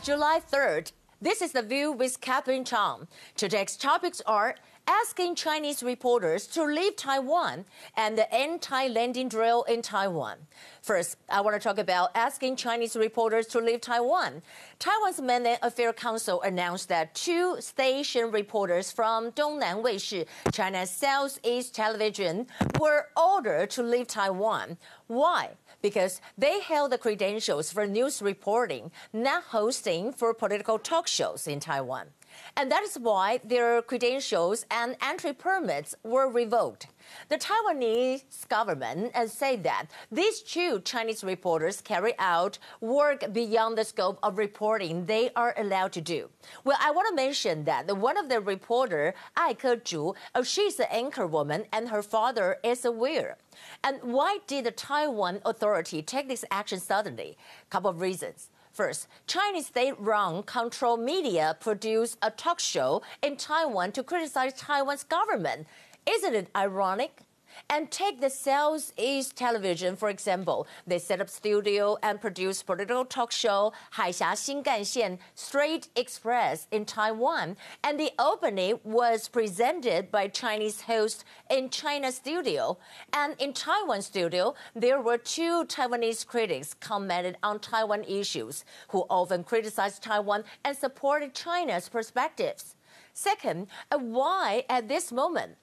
July 3rd. This is The View with Catherine Chang. Today's topics are asking Chinese reporters to leave Taiwan and the anti-landing drill in Taiwan. First, I want to talk about asking Chinese reporters to leave Taiwan. Taiwan's Mainland Affairs Council announced that two station reporters from Dongnan Weishi, China's Southeast Television, were ordered to leave Taiwan. Why? Because they held the credentials for news reporting, not hosting for political talk shows in Taiwan. And that is why their credentials and entry permits were revoked. The Taiwanese government has said that these two Chinese reporters carry out work beyond the scope of reporting they are allowed to do. Well, I want to mention that one of the reporter, Ai Ke-zhu, uh, she's an anchor woman and her father is a aware. And why did the Taiwan authority take this action suddenly? Couple of reasons. First, Chinese state-run control media produced a talk show in Taiwan to criticize Taiwan's government. Isn't it ironic? And take the Southeast Television, for example. They set up studio and produce political talk show Haixia Xinganxian Strait Express in Taiwan. And the opening was presented by Chinese host in China studio. And in Taiwan studio, there were two Taiwanese critics commented on Taiwan issues who often criticized Taiwan and supported China's perspectives. Second, uh, why at this moment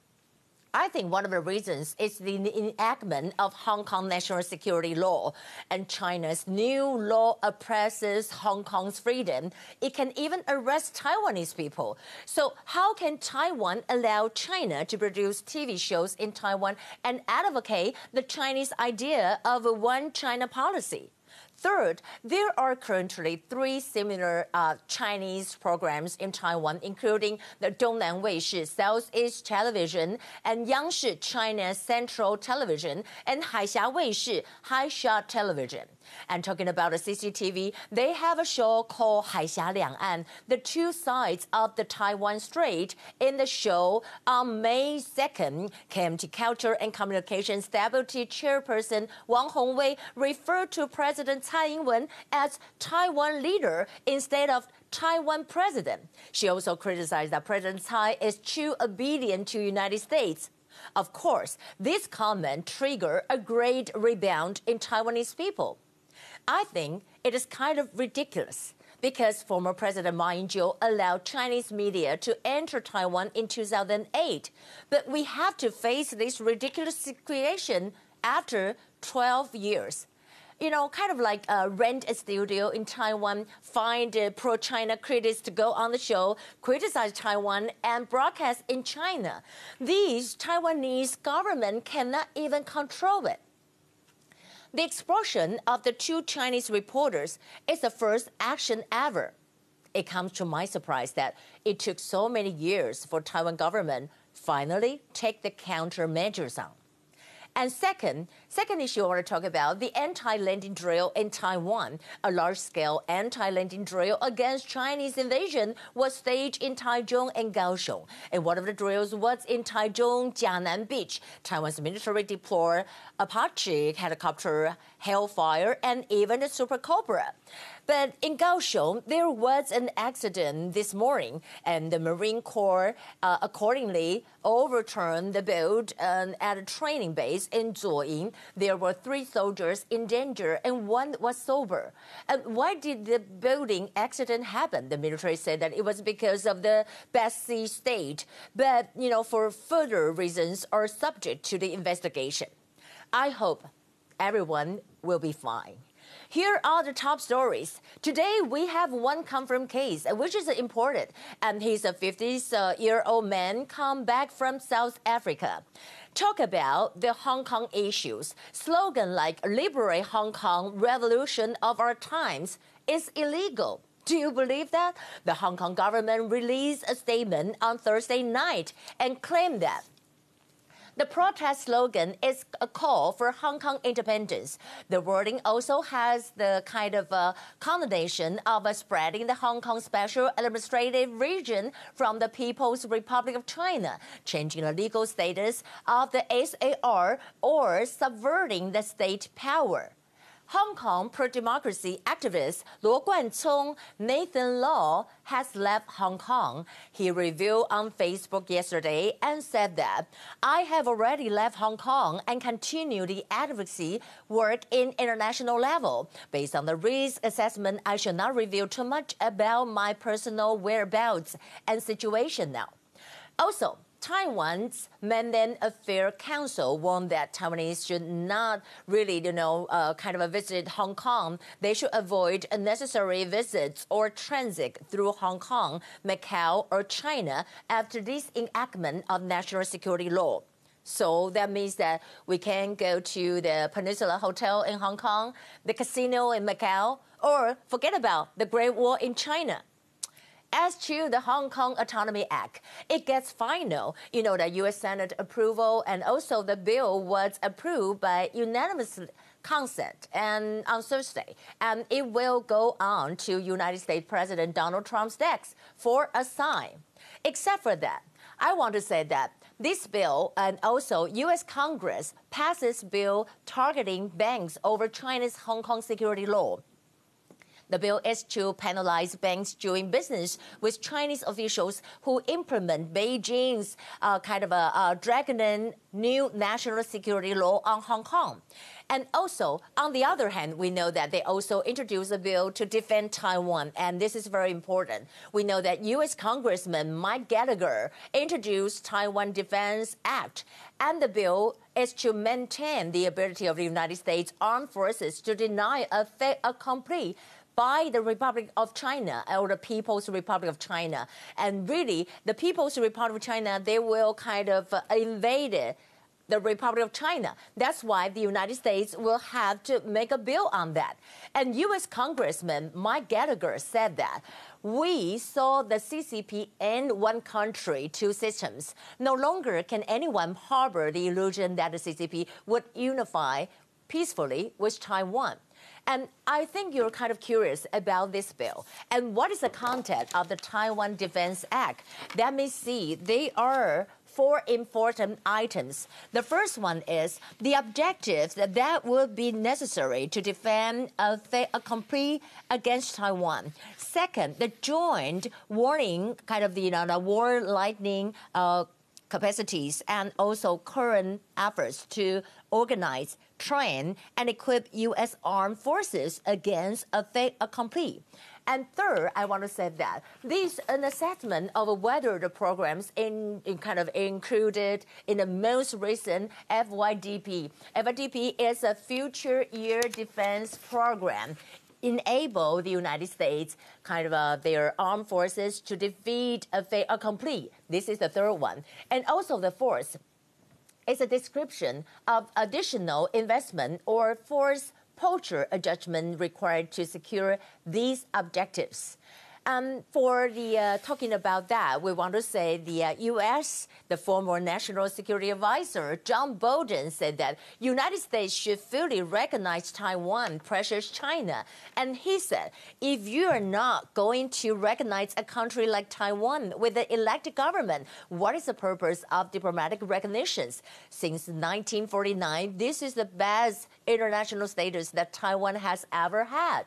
I think one of the reasons is the enactment of Hong Kong national security law. And China's new law oppresses Hong Kong's freedom. It can even arrest Taiwanese people. So, how can Taiwan allow China to produce TV shows in Taiwan and advocate the Chinese idea of a one China policy? Third, there are currently three similar uh, Chinese programs in Taiwan, including the Dongnan Weishi Southeast Television and Yangshi China Central Television and Haixia Weishi Haixia Television. And talking about the CCTV, they have a show called Haixia Liang'an, the two sides of the Taiwan Strait. In the show, on May 2nd, KMT Culture and Communications Deputy Chairperson Wang Hongwei referred to President Tsai Ing-wen as Taiwan leader instead of Taiwan president. She also criticized that President Tsai is too obedient to United States. Of course, this comment triggered a great rebound in Taiwanese people. I think it is kind of ridiculous because former President Ma Ying-jeou allowed Chinese media to enter Taiwan in 2008. But we have to face this ridiculous situation after 12 years. You know, kind of like uh, rent a studio in Taiwan, find uh, pro-China critics to go on the show, criticize Taiwan, and broadcast in China. These Taiwanese government cannot even control it. The expulsion of the two Chinese reporters is the first action ever. It comes to my surprise that it took so many years for Taiwan government finally take the countermeasures on. And second, second issue I want to talk about the anti-landing drill in Taiwan. A large-scale anti-landing drill against Chinese invasion was staged in Taichung and Kaohsiung. And one of the drills was in Taichung Jianan Beach. Taiwan's military deployed Apache helicopter, Hellfire, and even the Super Cobra. But in Kaohsiung, there was an accident this morning, and the Marine Corps uh, accordingly overturned the boat uh, at a training base in Zuoying. There were three soldiers in danger, and one was sober. And why did the boating accident happen? The military said that it was because of the bad sea state, but you know, for further reasons are subject to the investigation. I hope everyone will be fine. Here are the top stories. Today, we have one confirmed case, uh, which is important, and he's a 50-year-old man come back from South Africa. Talk about the Hong Kong issues. Slogan like Liberate Hong Kong, Revolution of Our Times is illegal. Do you believe that? The Hong Kong government released a statement on Thursday night and claimed that the protest slogan is a call for Hong Kong independence. The wording also has the kind of uh, connotation of uh, spreading the Hong Kong Special Administrative Region from the People's Republic of China, changing the legal status of the SAR, or subverting the state power. Hong Kong pro-democracy activist Luo Guancong Nathan Law has left Hong Kong. He revealed on Facebook yesterday and said that I have already left Hong Kong and continue the advocacy work in international level. Based on the risk assessment, I shall not reveal too much about my personal whereabouts and situation now. Also, Taiwan's Mainland Affairs Council warned that Taiwanese should not really, you know, uh, kind of a visit Hong Kong. They should avoid unnecessary visits or transit through Hong Kong, Macau, or China after this enactment of national security law. So that means that we can go to the Peninsula Hotel in Hong Kong, the casino in Macau, or forget about the Great Wall in China. As to the Hong Kong Autonomy Act, it gets final. You know, the U.S. Senate approval and also the bill was approved by unanimous consent and on Thursday, and it will go on to United States President Donald Trump's desk for a sign. Except for that, I want to say that this bill and also U.S. Congress passes bill targeting banks over China's Hong Kong security law. The bill is to penalize banks doing business with Chinese officials who implement Beijing's uh, kind of a, a draconian new national security law on Hong Kong. And also, on the other hand, we know that they also introduced a bill to defend Taiwan, and this is very important. We know that U.S. Congressman Mike Gallagher introduced Taiwan Defense Act, and the bill is to maintain the ability of the United States Armed Forces to deny a fait accompli by the Republic of China or the People's Republic of China. And really, the People's Republic of China, they will kind of uh, invade the Republic of China. That's why the United States will have to make a bill on that. And U.S. Congressman Mike Gallagher said that we saw the CCP end one country, two systems. No longer can anyone harbor the illusion that the CCP would unify peacefully with Taiwan. And I think you're kind of curious about this bill. And what is the content of the Taiwan Defense Act? Let me see. They are four important items. The first one is the objectives that, that would be necessary to defend a, a complete against Taiwan. Second, the joint warning, kind of the, you know, the warfighting uh, capacities and also current efforts to organize, train, and equip U.S. armed forces against a fait accompli. And third, I want to say that this an assessment of whether the programs in, in, kind of included in the most recent FYDP. FYDP is a future year defense program enable the United States, kind of uh, their armed forces, to defeat a fait accompli. This is the third one. And also the fourth is a description of additional investment or force posture adjustment required to secure these objectives. Um, for the uh, talking about that, we want to say the uh, U.S. the former National Security Advisor John Bolton said that United States should fully recognize Taiwan pressures China, and he said if you are not going to recognize a country like Taiwan with an elected government, what is the purpose of diplomatic recognitions? Since 1949, this is the best international status that Taiwan has ever had.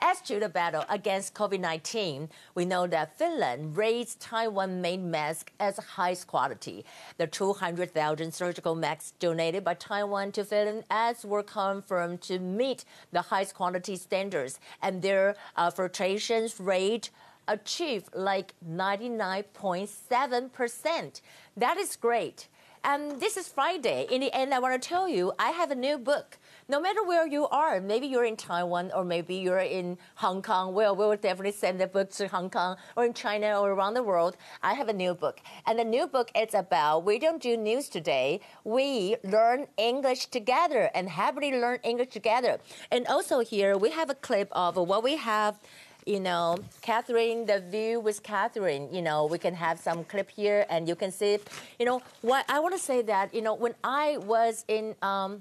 As to the battle against COVID 19, we know that Finland raised Taiwan made masks as highest quality. The 200,000 surgical masks donated by Taiwan to Finland as were confirmed to meet the highest quality standards, and their uh, filtration rate achieved like 99.7%. That is great. And this is Friday. In the end, I want to tell you I have a new book no matter where you are, maybe you're in Taiwan or maybe you're in Hong Kong, well, we will definitely send the book to Hong Kong or in China or around the world. I have a new book. And the new book is about we don't do news today. We learn English together and happily learn English together. And also here we have a clip of what we have you know, Catherine, the view with Catherine, you know, we can have some clip here and you can see, you know, what I want to say that, you know, when I was in um,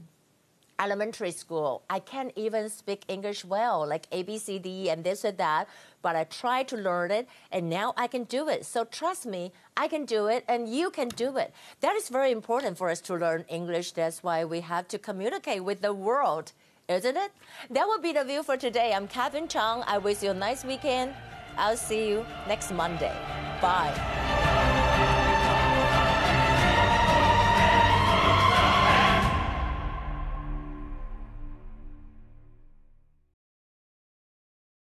elementary school. I can't even speak English well, like A, B, C, D, and this and that. But I tried to learn it, and now I can do it. So trust me, I can do it, and you can do it. That is very important for us to learn English. That's why we have to communicate with the world Isn't it? That will be the view for today. I'm Catherine Chang. I wish you a nice weekend. I'll see you next Monday. Bye.